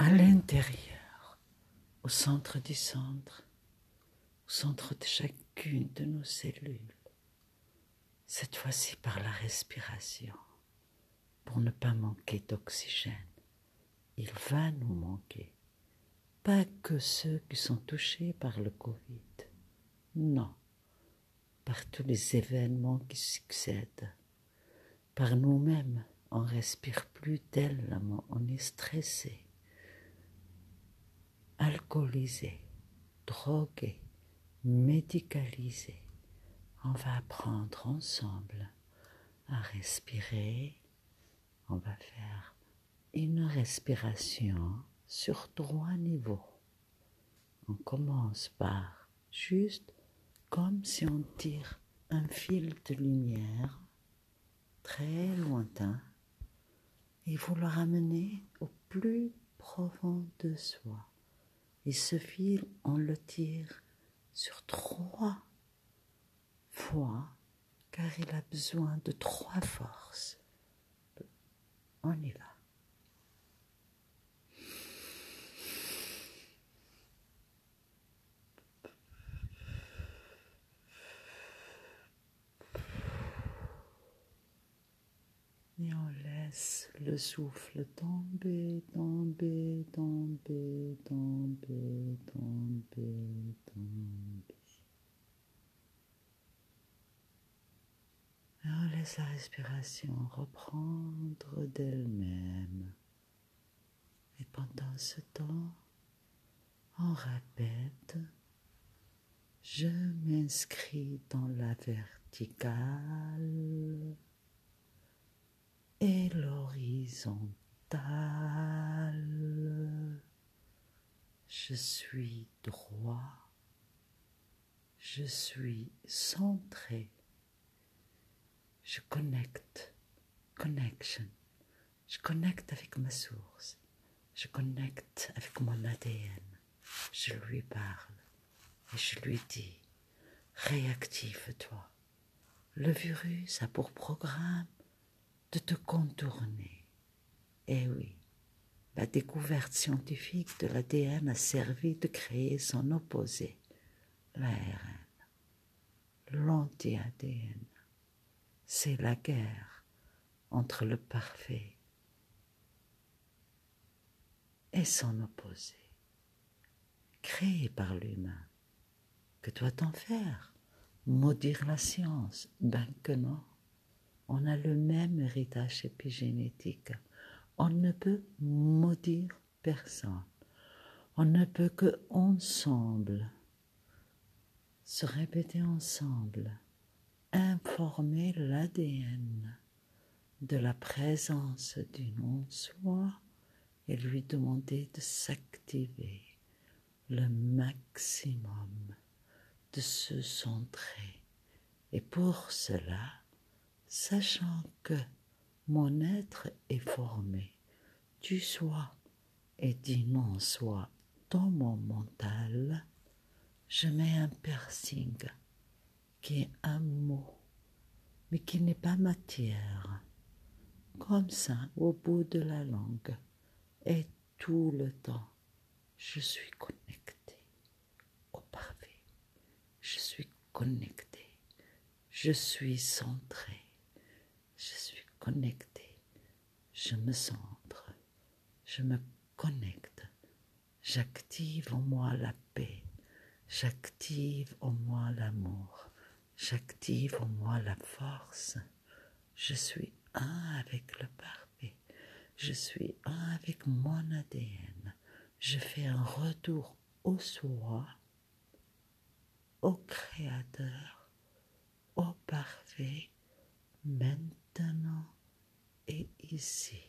à l'intérieur, au centre du centre, au centre de chacune de nos cellules, cette fois-ci par la respiration, pour ne pas manquer d'oxygène. Il va nous manquer, pas que ceux qui sont touchés par le Covid, non, par tous les événements qui succèdent, par nous-mêmes, on respire plus tellement, on est stressé, alcoolisé, drogué, médicalisé. On va apprendre ensemble à respirer. On va faire une respiration sur trois niveaux. On commence par juste comme si on tire un fil de lumière très lointain et vous le ramenez au plus profond de soi. Et ce fil, on le tire sur trois fois, car il a besoin de trois forces. On y va. Et on laisse le souffle tomber, tomber, tomber, tomber, tomber, tomber. Et on laisse la respiration reprendre d'elle-même. Et pendant ce temps, on répète, je m'inscris dans la verticale et l'horizontale. Je suis droit, je suis centré, je connecte, connection, je connecte avec ma source, je connecte avec mon ADN, je lui parle et je lui dis, réactive-toi. Le virus a pour programme de te contourner. Eh oui, la découverte scientifique de l'ADN a servi de créer son opposé, l'ARN, l'anti-ADN. C'est la guerre entre le parfait et son opposé, créé par l'humain. Que doit-on faire? Maudire la science Ben que non on a le même héritage épigénétique. On ne peut maudire personne. On ne peut que ensemble se répéter ensemble, informer l'ADN de la présence du non-soi et lui demander de s'activer le maximum, de se centrer. Et pour cela, sachant que mon être est formé du soi et du non-soi dans mon mental, je mets un piercing qui est un mot, mais qui n'est pas matière, comme ça au bout de la langue, et tout le temps, je suis connecté au parfait, je suis connecté, je suis centré je suis connecté, je me centre, je me connecte, j'active en moi la paix, j'active en moi l'amour, j'active en moi la force, je suis un avec le parfait, je suis un avec mon ADN, je fais un retour au soi, au Créateur, au parfait, maintenant et ici.